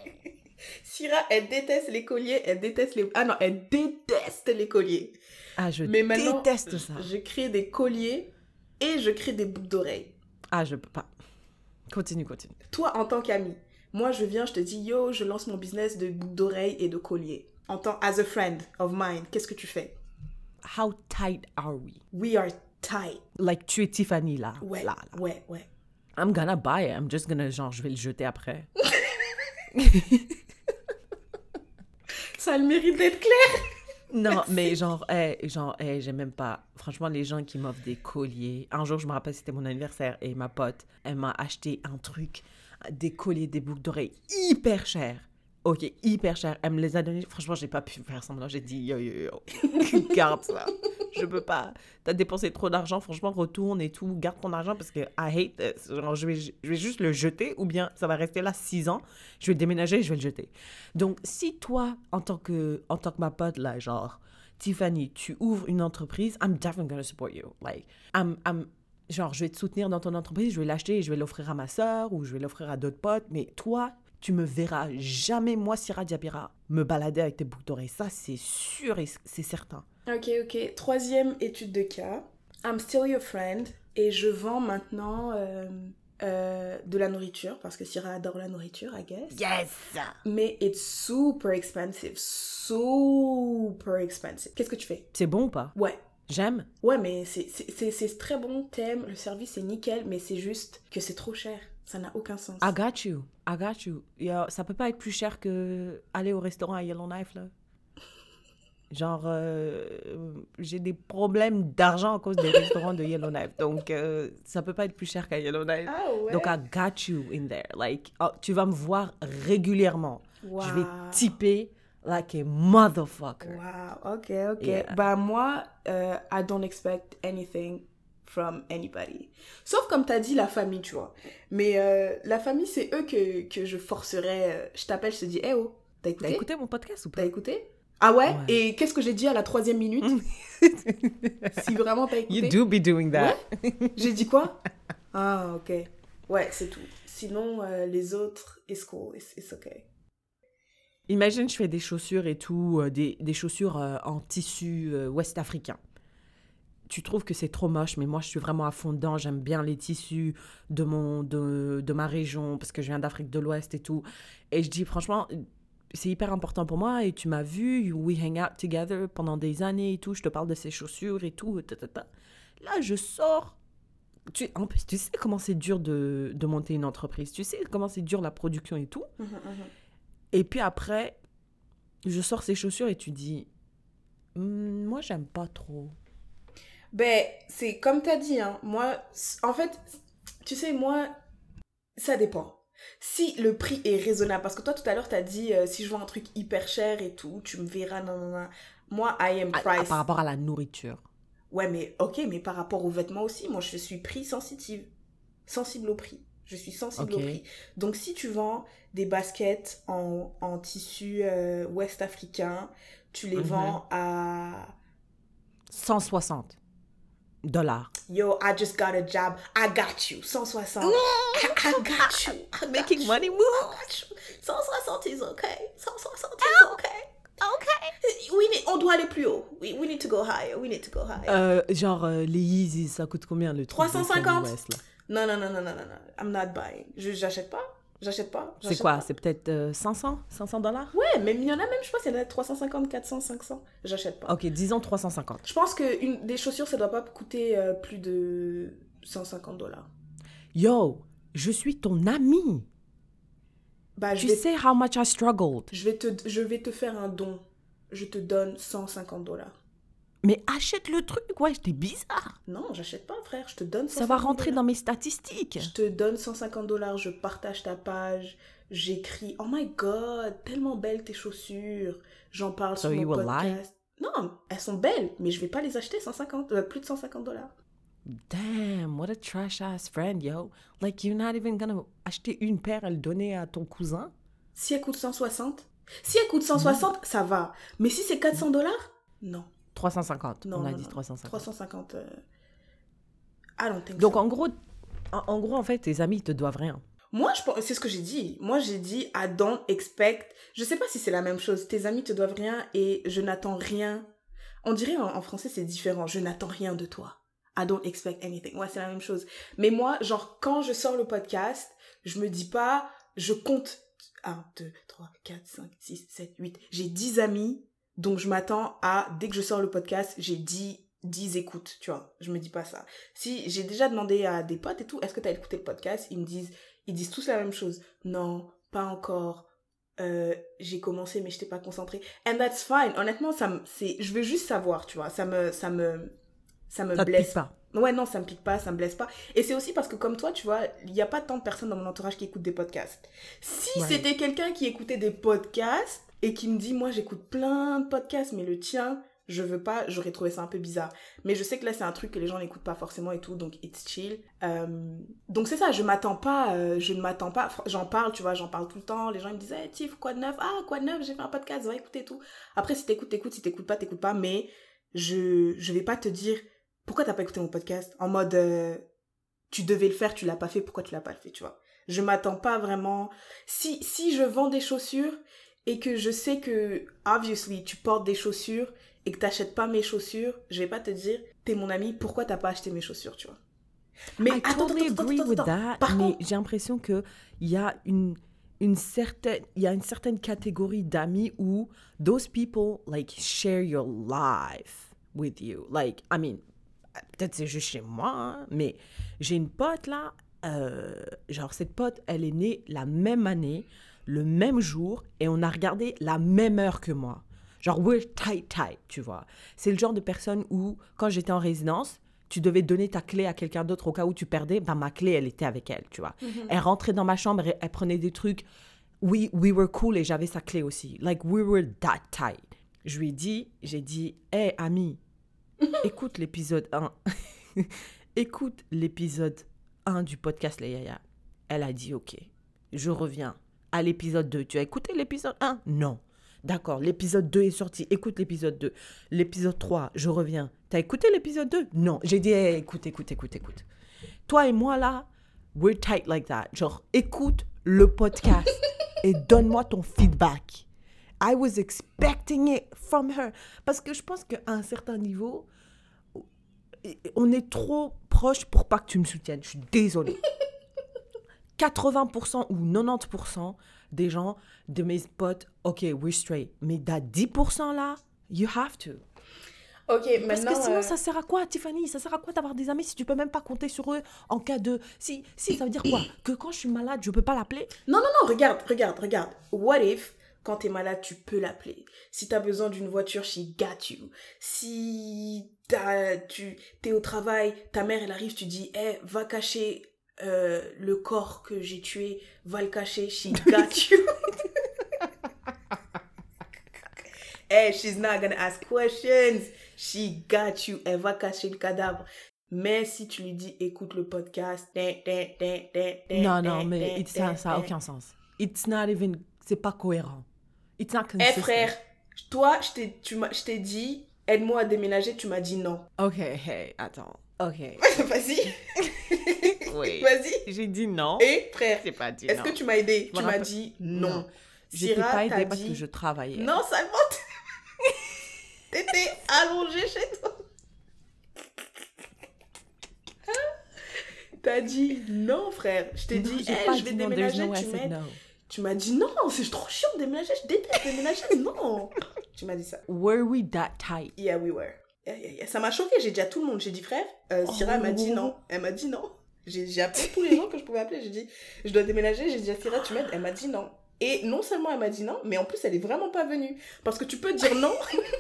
Syrah, elle déteste les colliers, elle déteste les... Ah non, elle déteste les colliers. Ah, je Mais maintenant, déteste ça. Je crée des colliers et je crée des boucles d'oreilles. Ah, je peux pas. Continue, continue. Toi, en tant qu'ami, moi, je viens, je te dis, yo, je lance mon business de boucles d'oreilles et de colliers. En tant, as a friend of mine, qu'est-ce que tu fais? How tight are we? We are tight. Like, tu es Tiffany là. Ouais, là, ouais, ouais. I'm gonna buy it. I'm just gonna, genre, je vais le jeter après. *laughs* Ça a le mérite d'être clair. *laughs* Non, mais genre, hey, genre, hey, j'aime même pas. Franchement, les gens qui m'offrent des colliers. Un jour, je me rappelle, c'était mon anniversaire et ma pote, elle m'a acheté un truc des colliers, des boucles d'oreilles hyper chers. Ok, hyper cher. Elle me les a donnés. Franchement, j'ai pas pu faire semblant. J'ai dit yo yo yo, *laughs* garde ça. Je peux pas. T'as dépensé trop d'argent. Franchement, retourne et tout. Garde ton argent parce que I hate. Genre, je vais, je vais juste le jeter ou bien ça va rester là six ans. Je vais déménager et je vais le jeter. Donc, si toi, en tant que, en tant que ma pote là, genre, Tiffany, tu ouvres une entreprise, I'm definitely gonna support you. Like, I'm, I'm, genre, je vais te soutenir dans ton entreprise, je vais l'acheter et je vais l'offrir à ma soeur ou je vais l'offrir à d'autres potes. Mais toi, tu me verras jamais, moi, Syrah Diabira, me balader avec tes boucles d'oreilles. Ça, c'est sûr et c'est certain. Ok, ok. Troisième étude de cas. I'm still your friend. Et je vends maintenant euh, euh, de la nourriture parce que Syrah adore la nourriture, I guess. Yes! Mais it's super expensive. Super expensive. Qu'est-ce que tu fais? C'est bon ou pas? Ouais. J'aime. Ouais, mais c'est très bon, thème, le service est nickel, mais c'est juste que c'est trop cher. Ça n'a aucun sens. I got you. I got you. ça peut pas être plus cher que aller au restaurant à Yellowknife, là. Genre, euh, j'ai des problèmes d'argent à cause des restaurants de Yellowknife. Donc, euh, ça peut pas être plus cher qu'à Yellowknife. Ah ouais. Donc, I got you in there. Like, oh, tu vas me voir régulièrement. Je vais typer like a motherfucker. Wow, ok, ok. Bah moi, uh, I don't expect anything from anybody. Sauf comme t'as dit, la famille, tu vois. Mais euh, la famille, c'est eux que, que je forcerais. euh, Je t'appelle, je te dis, eh oh, t'as T'as écouté? écouté mon podcast ou pas? T'as écouté? Ah ouais, Ouais. Et qu'est-ce que j'ai dit à la troisième minute? *laughs* Si vraiment t'as écouté? You do be doing that. J'ai dit quoi? Ah, ok. Ouais, c'est tout. Sinon, euh, les autres, it's cool, it's, it's okay. Imagine, je fais des chaussures et tout, euh, des, des chaussures euh, en tissu euh, ouest africain. Tu trouves que c'est trop moche, mais moi je suis vraiment à fond dedans. J'aime bien les tissus de, mon, de, de ma région parce que je viens d'Afrique de l'Ouest et tout. Et je dis franchement, c'est hyper important pour moi. Et tu m'as vu, we hang out together pendant des années et tout. Je te parle de ces chaussures et tout. ta, ta, ta. Là, je sors. Tu, en plus, tu sais comment c'est dur de, de monter une entreprise. Tu sais comment c'est dur la production et tout. Et puis après, je sors ces chaussures et tu dis, Hmm, moi j'aime pas trop. Ben, c'est comme t'as dit, hein. Moi, en fait, tu sais, moi, ça dépend. Si le prix est raisonnable, parce que toi tout à l'heure t'as dit euh, si je vois un truc hyper cher et tout, tu me verras, non, non, non. Moi, I am À- à- price. par rapport à la nourriture. Ouais, mais ok, mais par rapport aux vêtements aussi, moi je suis prix sensitive. Sensible au prix. Je suis sensible au Ok. prix. Donc si tu vends des baskets en, en tissu euh, ouest africain, tu les Mhm. vends à 160 dollars. Yo, I just got a job. I got you. 160. I, I got you. *laughs* I got Making you. money move. I got you. 160 is okay. 160 is okay. Okay. We need, on doit aller plus haut. We, we need to go higher. We need to go higher. Euh, genre, euh, les Yeezys, ça coûte combien le truc de 350? Kanye West, là? Non, non, non, non, non, non, non. I'm not buying. J'achète pas. J'achète pas. C'est quoi? C'est peut-être euh, 500 500 dollars? Ouais, même il y en a même, je pense, il y en a 350, 400, 500. J'achète pas. Ok, disons 350. Je pense que une, des chaussures, ça doit pas coûter euh, plus de 150 dollars. Yo, je suis ton ami. Bah, Tu vais sais how much I struggled. Je vais te, je vais te faire un don. Je te donne 150 dollars. Mais achète le truc, ouais, t'es bizarre. Non, j'achète pas, frère. Je te donne 150 Ça va rentrer dollars. dans mes statistiques. Je te donne 150 dollars. Je partage ta page. J'écris. Oh my god, tellement belles tes chaussures. J'en parle So sur mon lie? podcast. Non, elles sont belles, mais je vais pas les acheter 150, euh, plus de 150 dollars. Damn, what a trash ass friend, yo. Like, you're not even gonna acheter une paire et le donner à ton cousin? Si elle coûte 160, si elle coûte 160, ça va. Mais si c'est 400 dollars, non. 350. Non, on a non, dit non. 350. 350. euh, think Donc, so. en gros, en, en gros, en fait, tes amis, ils te doivent rien. Moi, je c'est ce que j'ai dit. Moi, j'ai dit, I don't expect. Je sais pas si c'est la même chose. Tes amis te doivent rien et je n'attends rien. On dirait en, en français, c'est différent. Je n'attends rien de toi. I don't expect anything. Ouais, c'est la même chose. Mais moi, genre, quand je sors le podcast, je me dis pas, je compte 1, 2, 3, 4, 5, 6, 7, 8. J'ai 10 amis, donc je m'attends à, dès que je sors le podcast, j'ai 10, 10 écoutes, tu vois. Je me dis pas ça. Si j'ai déjà demandé à des potes et tout, est-ce que tu as écouté le podcast? Ils me disent, ils disent tous la même chose. Non, pas encore. Euh, j'ai commencé mais je t'ai pas concentré. And that's fine. Honnêtement, ça me, c'est, je veux juste savoir, tu vois. Ça me, ça me, ça me Ça blesse pique pas. Ouais, non, ça me pique pas, ça me blesse pas. Et c'est aussi parce que, comme toi, tu vois, il n'y a pas tant de personnes dans mon entourage qui écoutent des podcasts. Si Ouais. c'était quelqu'un qui écoutait des podcasts et qui me dit, moi, j'écoute plein de podcasts, mais le tien, je veux pas, j'aurais trouvé ça un peu bizarre. Mais je sais que là, c'est un truc que les gens n'écoutent pas forcément et tout, donc it's chill. Euh, donc c'est ça, je m'attends pas, euh, je ne m'attends pas, j'en parle, tu vois, j'en parle tout le temps. Les gens me disent, hey, Tiff, quoi de neuf? Ah, quoi de neuf? J'ai fait un podcast, va écouter tout. Après, si t'écoutes, t'écoutes, si t'écoutes pas, t'écoutes pas, mais je, je vais pas te dire, pourquoi t'as pas écouté mon podcast? En mode, euh, tu devais le faire, tu l'as pas fait, pourquoi tu l'as pas fait, tu vois? Je m'attends pas vraiment. Si, si je vends des chaussures et que je sais que, obviously, tu portes des chaussures et que t'achètes pas mes chaussures, je vais pas te dire, t'es mon ami, pourquoi t'as pas acheté mes chaussures, tu vois? Mais I totally agree with that. Par mais j'ai l'impression que il y a une une certaine il y a une certaine catégorie d'amis où those people like share your life with you. Like I mean peut-être c'est juste chez moi, hein, mais j'ai une pote là, euh, genre cette pote, elle est née la même année, le même jour, et on a regardé la même heure que moi. Genre, we're tight, tight, tu vois. C'est le genre de personne où, quand j'étais en résidence, tu devais donner ta clé à quelqu'un d'autre au cas où tu perdais, ben ma clé, elle était avec elle, tu vois. Elle rentrait dans ma chambre, elle prenait des trucs. We, we were cool et j'avais sa clé aussi. Like, we were that tight. Je lui ai dit, j'ai dit, hey, ami, *laughs* écoute l'épisode 1. *laughs* écoute l'épisode 1 du podcast Les Yaya. Elle a dit ok, je reviens à l'épisode 2. Tu as écouté l'épisode 1 Non. D'accord, l'épisode 2 est sorti. Écoute l'épisode 2. L'épisode 3, je reviens. T'as écouté l'épisode 2 Non. J'ai dit, hey, écoute, écoute, écoute, écoute. Toi et moi, là, we're tight like that. Genre, écoute le podcast *laughs* et donne-moi ton feedback. I was expecting it from her. Parce que je pense qu'à un certain niveau, on est trop proche pour pas que tu me soutiennes. Je suis désolée. *laughs* 80% ou 90% des gens, de mes potes, ok, we're straight. Mais d'à 10% là, you have to. Ok, maintenant. Parce que sinon, euh, ça sert à quoi, Tiffany? Ça sert à quoi d'avoir des amis si tu peux même pas compter sur eux en cas de. Si, si, ça veut dire quoi? Que quand je suis malade, je peux pas l'appeler? Non, non, non, regarde, regarde, regarde. What if, quand t'es malade, tu peux l'appeler? Si t'as besoin d'une voiture, she got you. Si t'as, tu t'es au travail, ta mère, elle arrive, tu dis, eh, va cacher euh, le corps que j'ai tué, va le cacher, she got *laughs* you. *laughs* Eh, she's not gonna ask questions. She got you. Elle va cacher le cadavre. Mais si tu lui dis, écoute le podcast. Non, non, mais ça tin, ça a tin. aucun sens. It's not even. C'est pas cohérent. It's not Eh consistent. frère, toi, je t'ai dit, aide-moi à déménager, tu m'as dit non. Ok, hey, attends. Ok. *laughs* Vas-y, Oui. *laughs* vas-y. J'ai dit non. Et frère, pas dit est-ce que tu m'as aidé Je Tu m'as dit non. Non. J'étais Syrah, pas t'as aidée parce dit- que je travaillais. Non, ça monte. *laughs* T'étais allongé chez toi. T'as dit non, frère. Je t'ai dit, j'ai eh, pas je vais dit déménager, tu m'aides. Tu m'as dit non, c'est trop chiant de déménager, je déteste déménager, *laughs* non. Tu m'as dit ça. Were we that tight? Yeah, we were. Yeah, yeah, yeah. Ça m'a choqué, j'ai dit à tout le monde, j'ai dit frère, euh, Syrah elle m'a dit Oh. non. Elle m'a dit non. J'ai appelé tous les gens que je pouvais appeler, j'ai dit je dois déménager, j'ai dit à Syrah tu m'aides, elle m'a dit non. Et non seulement elle m'a dit non, mais en plus elle est vraiment pas venue. Parce que tu peux dire non,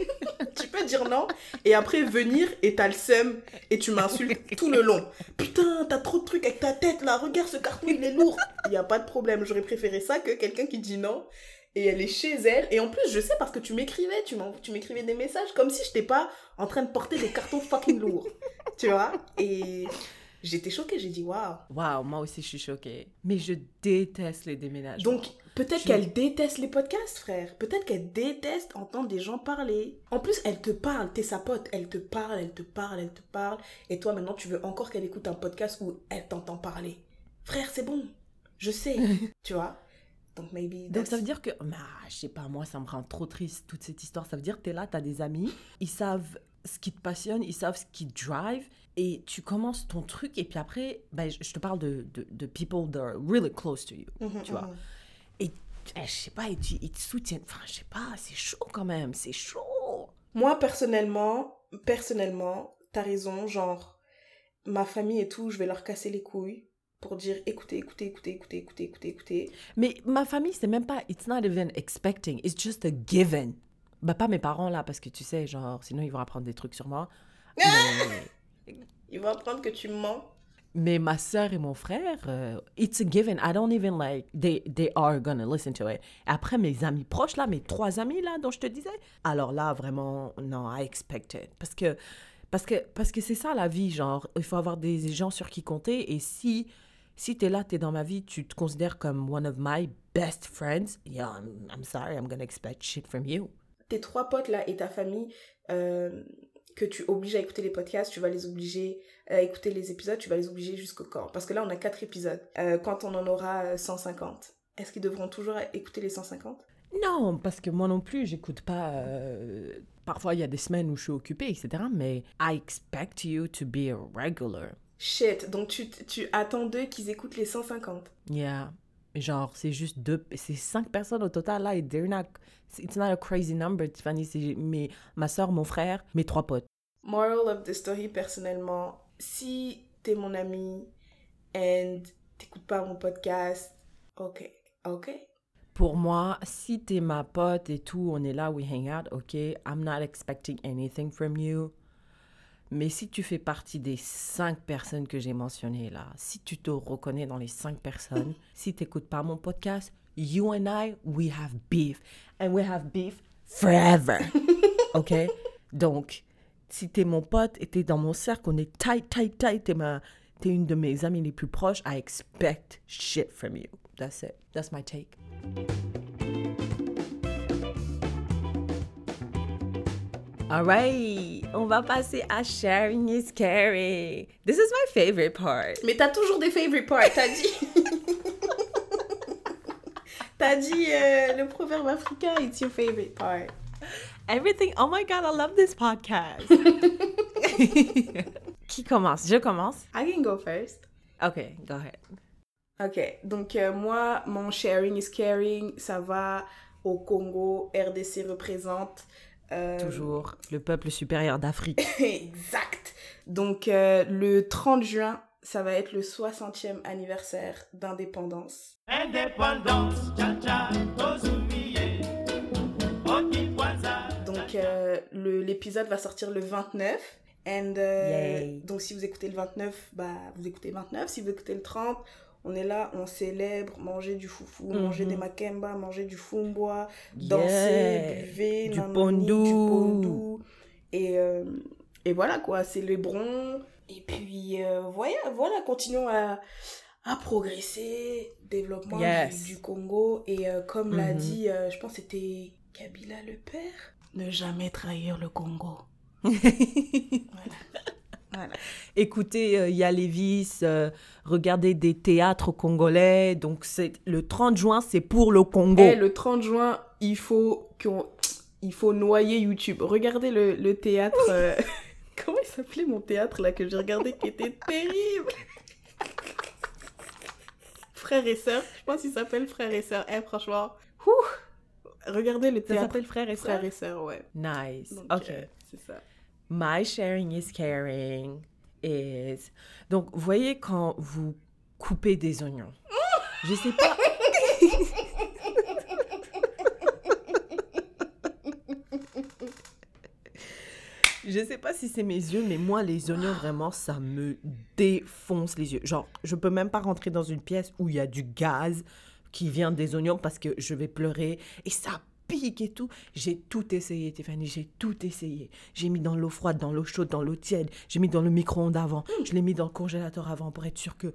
*laughs* tu peux dire non, et après venir et t'as le seum et tu m'insultes tout le long. Putain, t'as trop de trucs avec ta tête là, regarde ce carton il est lourd. Il y a pas de problème, j'aurais préféré ça que quelqu'un qui dit non et elle est chez elle. Et en plus, je sais parce que tu m'écrivais, tu tu m'écrivais des messages comme si je n'étais pas en train de porter des cartons fucking lourds. tu vois? Et j'étais choquée, j'ai dit waouh. Waouh, moi aussi je suis choquée. Mais je déteste les déménagements. Donc, peut-être Je- qu'elle déteste les podcasts, frère. Peut-être qu'elle déteste entendre des gens parler. En plus, elle te parle, t'es sa pote. Elle te parle, elle te parle, elle te parle. Et toi, maintenant, tu veux encore qu'elle écoute un podcast où elle t'entend parler. Frère, c'est bon. Je sais. *laughs* tu vois? Donc, maybe. Donc ça veut dire que, bah, je sais pas, moi ça me rend trop triste toute cette histoire. Ça veut dire que t'es là, t'as des amis, ils savent ce qui te passionne, ils savent ce qui te drive, et tu commences ton truc, et puis après, ben, je te parle de, de, de people that are really close to you, Mhm, tu vois. mhm. Et eh, je sais pas, et tu- ils te soutiennent. Enfin, je sais pas, c'est chaud quand même, c'est chaud. Moi, personnellement, personnellement, t'as raison, genre, ma famille et tout, je vais leur casser les couilles pour dire écoutez, écoutez, écoutez, écoutez, écoutez, écoutez, écoutez. Mais ma famille, c'est même pas, it's not even expecting, it's just a given. Bah, pas mes parents là, parce que tu sais, genre, sinon ils vont apprendre des trucs sur moi. *laughs* Mais- Ils vont apprendre que tu mens. Mais ma sœur et mon frère, euh, it's a given. I don't even like, they, they are gonna listen to it. Après, mes amis proches, là, mes trois amis, là, dont je te disais, alors là, vraiment, non, I expect it. Parce que, parce que, parce que c'est ça, la vie, genre, il faut avoir des gens sur qui compter. Et si, si t'es là, t'es dans ma vie, tu te considères comme one of my best friends, yeah, I'm, I'm sorry, I'm gonna expect shit from you. Tes trois potes là et ta famille euh, que tu obliges à écouter les podcasts, tu vas les obliger à écouter les épisodes, tu vas les obliger jusqu'au corps. Parce que là, on a quatre épisodes. Euh, quand on en aura euh, 150, est-ce qu'ils devront toujours écouter les 150 Non, parce que moi non plus, j'écoute pas. euh, Parfois, il y a des semaines où je suis occupée, etc. Mais I expect you to be a regular. Shit, donc tu, tu attends d'eux qu'ils écoutent les 150. Yeah. Genre, c'est juste deux. C'est cinq personnes au total là. Et they're not. It's not a crazy number, Tiffany. C'est mes, ma soeur, mon frère, mes trois potes. Moral of the story, personnellement, si t'es mon ami and t'écoutes pas mon podcast, ok, ok? Pour moi, si t'es ma pote et tout, on est là, we hang out, ok? I'm not expecting anything from you. Mais si tu fais partie des cinq personnes que j'ai mentionnées là, si tu te reconnais dans les cinq personnes, *laughs* si t'écoutes pas mon podcast, you and I, we have beef. And we have beef forever. *laughs* OK? Donc, si t'es mon pote et t'es dans mon cercle, on est tight, tight, tight, t'es ma, t'es une de mes amies les plus proches, I expect shit from you. That's it. That's my take. Alright, on va passer à sharing is caring. This is my favorite part. Mais t'as toujours des favorite parts, t'as dit. *laughs* t'as dit euh, le proverbe africain, it's your favorite part. Everything. Oh my god, I love this podcast. *laughs* Qui commence? Je commence? I can go first. Ok, go ahead. Ok, donc euh, moi, mon sharing is caring, ça va au Congo, RDC représente. Euh, Toujours le peuple supérieur d'Afrique. *coughs* exact. Donc euh, le 30 juin, ça va être le 60e anniversaire d'indépendance. Indépendance. Donc euh, le- l'épisode va sortir le 29. And, euh, donc si vous écoutez le 29, bah, vous écoutez le 29. Si vous écoutez le 30, on est là, on célèbre, manger du foufou, manger Mhm. des makemba, manger du fumbois, danser, Yeah. buver, Du pondu. Et, euh, et voilà quoi, célébrons. Et puis euh, voilà, voilà, continuons à, à progresser, développement Yes. du, du Congo. Et euh, comme l'a Mhm. dit, je pense que c'était Kabila le père, ne jamais trahir le Congo. *laughs* Voilà. Écoutez euh, Yalévis, euh, regardez des théâtres congolais. Donc, c'est le 30 juin, c'est pour le Congo. Et le 30 juin, il faut qu'on... Il faut noyer YouTube. Regardez le, le théâtre... euh, *laughs* Comment il s'appelait mon théâtre là que j'ai regardé qui était terrible? Frères et sœurs. Je pense qu'il s'appelle Frères et sœurs. Eh, franchement. ouh, regardez le Ça théâtre. s'appelle Frères et Sœurs? Frères et sœurs, ouais. Nice. Donc, ok. euh, c'est ça. My sharing is caring is. Donc, voyez quand vous coupez des oignons. Je sais pas. *laughs* Je sais pas si c'est mes yeux, mais moi, les oignons, vraiment, ça me défonce les yeux. Genre, je peux même pas rentrer dans une pièce où il y a du gaz qui vient des oignons parce que je vais pleurer et ça pique et tout. J'ai tout essayé, Tiffany, j'ai tout essayé. J'ai mis dans l'eau froide, dans l'eau chaude, dans l'eau tiède. J'ai mis dans le micro-ondes avant. Je l'ai mis dans le congélateur avant pour être sûr que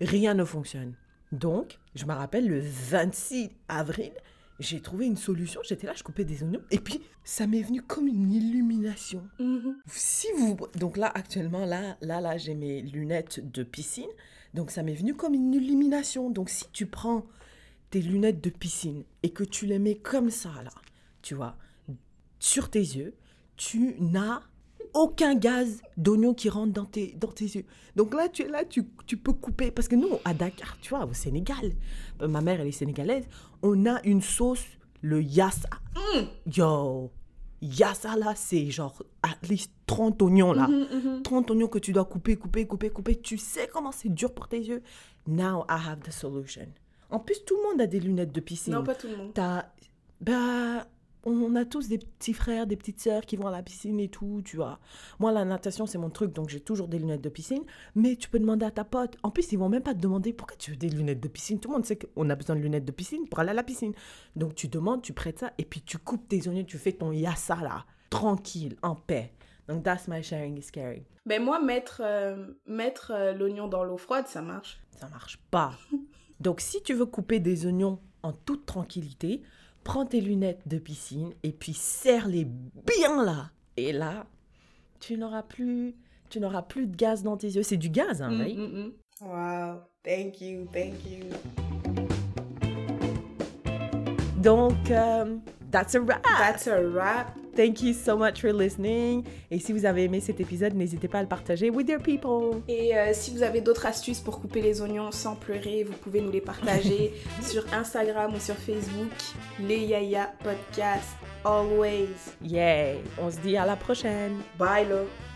rien ne fonctionne. Donc, je me rappelle le 26 avril, j'ai trouvé une solution. J'étais là, je coupais des oignons et puis ça m'est venu comme une illumination. Mhm. Si vous donc là actuellement là là là j'ai mes lunettes de piscine donc ça m'est venu comme une illumination donc si tu prends tes lunettes de piscine et que tu les mets comme ça là tu vois sur tes yeux tu n'as aucun gaz d'oignon qui rentre dans tes, dans tes yeux. Donc là, tu es là, tu, tu peux couper. Parce que nous, à Dakar, tu vois, au Sénégal, euh, ma mère, elle est sénégalaise, on a une sauce, le yassa. Yo, yassa là, c'est genre at least 30 oignons là. Mhm, mhm. 30 oignons que tu dois couper, couper, couper, couper. Tu sais comment c'est dur pour tes yeux? Now I have the solution. En plus, tout le monde a des lunettes de piscine. Non, pas tout le monde. T'as. Bah. On a tous des petits frères, des petites sœurs qui vont à la piscine et tout, tu vois. Moi, la natation, c'est mon truc, donc j'ai toujours des lunettes de piscine. Mais tu peux demander à ta pote. En plus, ils vont même pas te demander pourquoi tu veux des lunettes de piscine. Tout le monde sait qu'on a besoin de lunettes de piscine pour aller à la piscine. Donc tu demandes, tu prêtes ça, et puis tu coupes tes oignons, tu fais ton yassa là, tranquille, en paix. Donc that's my sharing is caring. Ben moi, mettre, euh, mettre euh, l'oignon dans l'eau froide, ça marche. Ça marche pas. *laughs* Donc, si tu veux couper des oignons en toute tranquillité, prends tes lunettes de piscine et puis serre-les bien là. Et là, tu n'auras plus, tu n'auras plus de gaz dans tes yeux. C'est du gaz, hein, Mm, right? mm, mm. Wow, thank you, thank you. Donc, euh, that's a wrap. That's a wrap. Thank you so much for listening. Et si vous avez aimé cet épisode, n'hésitez pas à le partager with your people. Et euh, si vous avez d'autres astuces pour couper les oignons sans pleurer, vous pouvez nous les partager *laughs* sur Instagram ou sur Facebook. Les Yaya Podcast, always. Yeah. On se dit à la prochaine. Bye, love.